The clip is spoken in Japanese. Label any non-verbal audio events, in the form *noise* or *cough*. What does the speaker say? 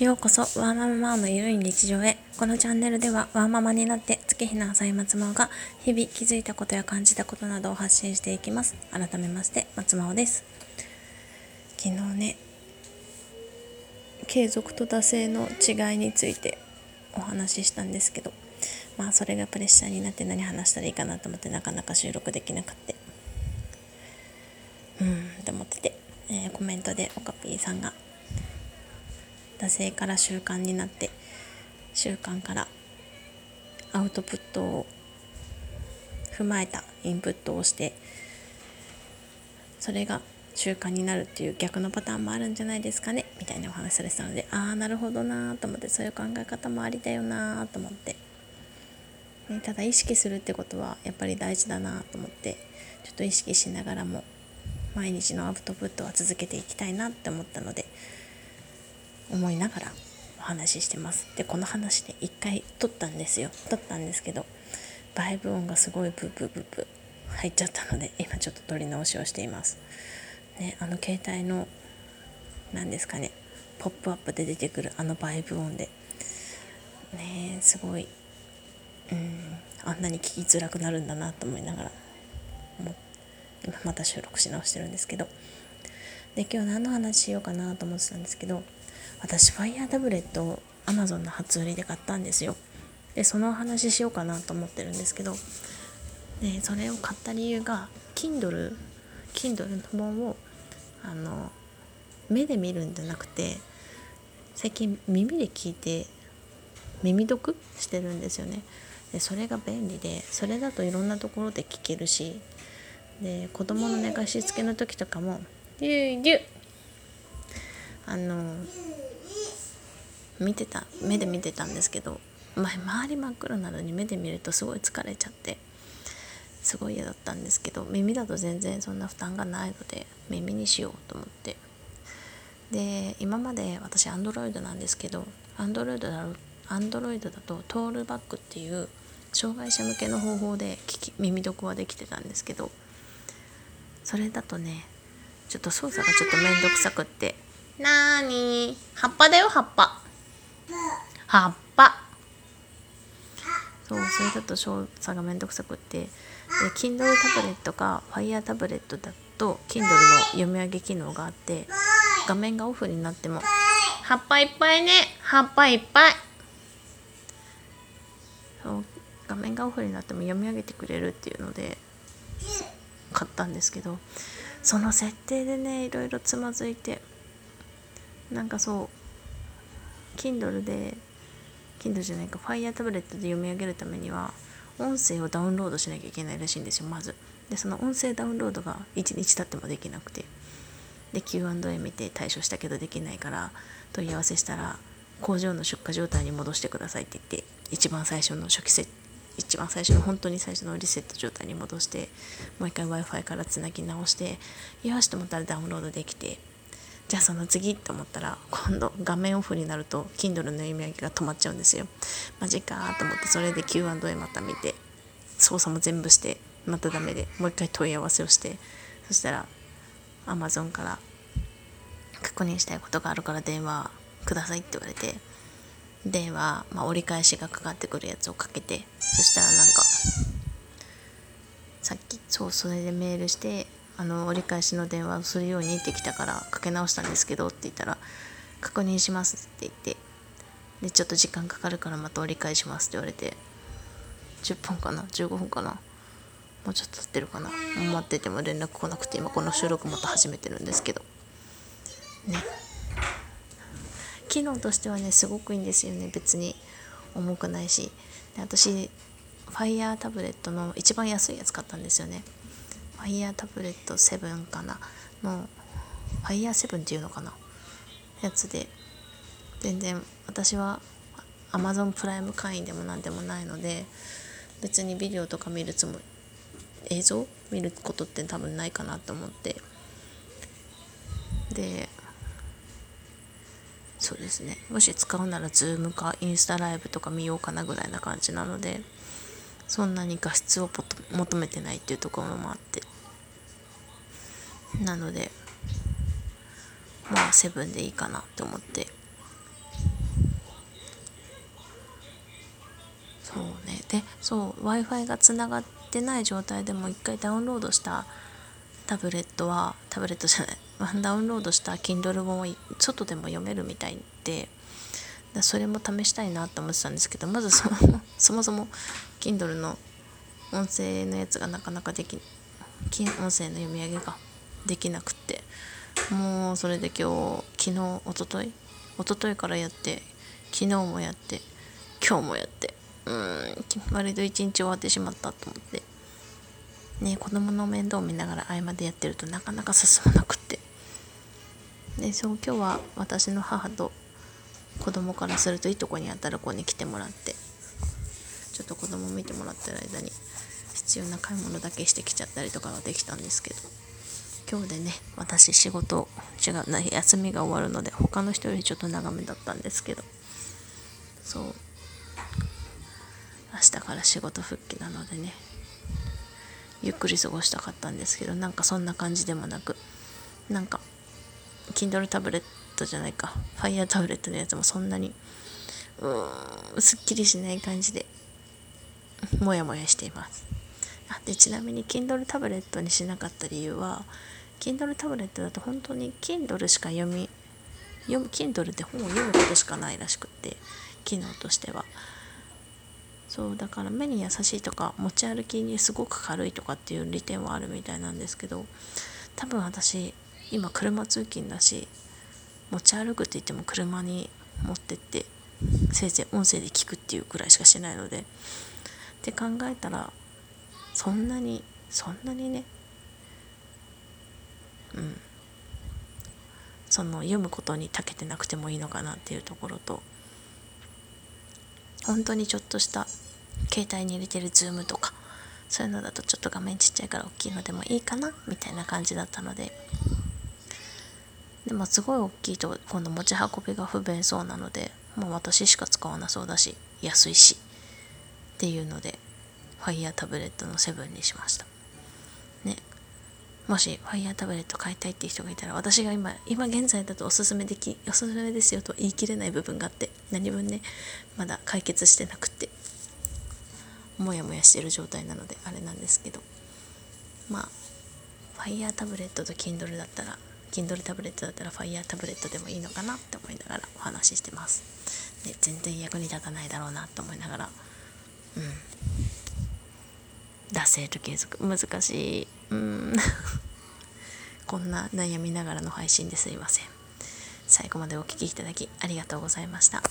ようこそワーマママのゆるい日常へ。このチャンネルではワーママになって月日の浅い松真が日々気づいたことや感じたことなどを発信していきます。改めまして松真です。昨日ね継続と惰性の違いについてお話ししたんですけどまあそれがプレッシャーになって何話したらいいかなと思ってなかなか収録できなくってうんって思ってて、えー、コメントでオカピーさんが惰性から習慣になって習慣からアウトプットを踏まえたインプットをしてそれが習慣になるっていう逆のパターンもあるんじゃないですかねみたいなお話されてたのでああなるほどなと思ってそういう考え方もありだよなと思って、ね、ただ意識するってことはやっぱり大事だなと思ってちょっと意識しながらも毎日のアウトプットは続けていきたいなって思ったので思いながらお話ししてます。でこの話で一回撮ったんですよ。撮ったんですけどバイブ音がすごいブーブーブーブ。ー入っちゃったので *laughs* 今ちょっと撮り直しをしています。ねあの携帯の何ですかねポップアップで出てくるあのバイブ音で。ねすごいうんあんなに聞きづらくなるんだなと思いながらもう今また収録し直してるんですけど。で今日何の話しようかなと思ってたんですけど私ファイヤータブレットを Amazon の初売りで買ったんですよ。でそのお話ししようかなと思ってるんですけどでそれを買った理由が Kindle Kindle の本をあの目で見るんじゃなくて最近耳で聞いて耳読してるんですよね。でそれが便利でそれだといろんなところで聞けるしで子供の寝かしつけの時とかも「ぎゅぎゅあの見てた目で見てたんですけど前周り真っ黒なのに目で見るとすごい疲れちゃってすごい嫌だったんですけど耳だと全然そんな負担がないので耳にしようと思って。で今まで私アンドロイドなんですけどアンドロイドだアンドロイドだとトールバックっていう障害者向けの方法で聞き耳読はできてたんですけどそれだとねちょっと操作がちょっと面倒くさくって。なーに葉っぱだよ葉っぱ。葉っぱ。そうそれだと操作がめんどくさくって。で Kindle タブレットか Fire タブレットだと Kindle の読み上げ機能があって画面がオフになっても葉っぱいっぱいね。葉っぱいっぱい。そう画面がオフになっても読み上げてくれるっていうので買ったんですけどその設定でねいろいろつまずいてなんかそう Kindle で Kindle じゃないか Fire タブレットで読み上げるためには音声をダウンロードしなきゃいけないらしいんですよまず。でその音声ダウンロードが1日経ってもできなくて。で Q&A 見て対処したけどできないから問い合わせしたら工場の出荷状態に戻してくださいって言って一番最初の初期設一番最初の本当に最初のリセット状態に戻してもう一回 w i f i からつなぎ直してよしと思ったらダウンロードできてじゃあその次と思ったら今度画面オフになると Kindle の読み上げが止まっちゃうんですよ。マジかと思ってそれで Q&A また見て操作も全部してまたダメでもう一回問い合わせをしてそしたら Amazon から確認したいことがあるから電話くださいって言われて電話、まあ、折り返しがかかってくるやつをかけてそしたらなんかさっきそうそれでメールしてあの折り返しの電話をするようにってきたからかけ直したんですけどって言ったら確認しますって言ってでちょっと時間かかるからまた折り返しますって言われて10分かな15分かなもうちょっと経ってるかな待ってても連絡来なくて今この収録また始めてるんですけど。ね。機能としてはねすごくいいんですよね別に。重くないし。で私ファイヤータブレットの一番安いやつ買ったんですよね。ファイヤータブレット7かな。のファイヤー7っていうのかな。やつで。全然私は Amazon プライム会員でも何でもないので別にビデオとか見るつもり映像？見ることって多分ないかなと思って。でそうですね。もし使うなら Zoom かインスタライブとか見ようかなぐらいな感じなので。そんなに画質を求めてないっていうところもあって。なのでまあセブンでいいかなって思って。そうね。でそう w i f i がつながってない状態でも一回ダウンロードしたタブレットはタブレットじゃない。*laughs* ダウンロードした Kindle 本を外でも読めるみたいで。それも試したいなと思ってたんですけどまずそ *laughs* そもそも Kindle の音声のやつがなかなかでき音声の読み上げができなくってもうそれで今日昨日おととい一昨日からやって昨日もやって今日もやってうん割と一日終わってしまったと思ってね子供の面倒を見ながら合間でやってるとなかなか進まなくって。でそう今日は私の母と子供からするといいとこにあたる子に来てもらって。ちょっと子供見てもらってる間に必要な買い物だけしてきちゃったりとかはできたんですけど。今日でね私仕事違うな休みが終わるので他の人よりちょっと長めだったんですけど。そう。明日から仕事復帰なのでね。ゆっくり過ごしたかったんですけどなんかそんな感じでもなくなんか Kindle タブレットじゃないか。Fire タブレットのやつもそんなにうーんすっきりしない感じでモヤモヤしています。あでちなみに Kindle タブレットにしなかった理由は Kindle タブレットだと本当に Kindle しか読み読む Kindle で本を読むことしかないらしくって機能としては。そうだから目に優しいとか持ち歩きにすごく軽いとかっていう利点はあるみたいなんですけど多分私今車通勤だし持ち歩くって言っても車に持ってってせいぜい音声で聞くっていうくらいしかしないのでって考えたらそんなにそんなにねうん。その読むことに長けてなくてもいいのかなっていうところと本当にちょっとした携帯に入れてるズームとかそういうのだとちょっと画面ちっちゃいから大きいのでもいいかなみたいな感じだったのででもすごい大きいと今度持ち運びが不便そうなのでもう私しか使わなそうだし安いしっていうのでファイヤータブレットの7にしました。ね。もしファイヤータブレット買いたいっていう人がいたら私が今今現在だとおすすめできおすすめですよと言い切れない部分があって何分ねまだ解決してなくってモヤモヤしてる状態なのであれなんですけど。まあファイヤータブレットと Kindle だったら Kindle タブレットだったら Fire タブレットでもいいのかなって思いながらお話ししてます。で全然役に立たないだろうなと思いながら。うん。惰性と継続。難しい。うん。*laughs* こんな悩みながらの配信ですいません。最後までお聴きいただきありがとうございました。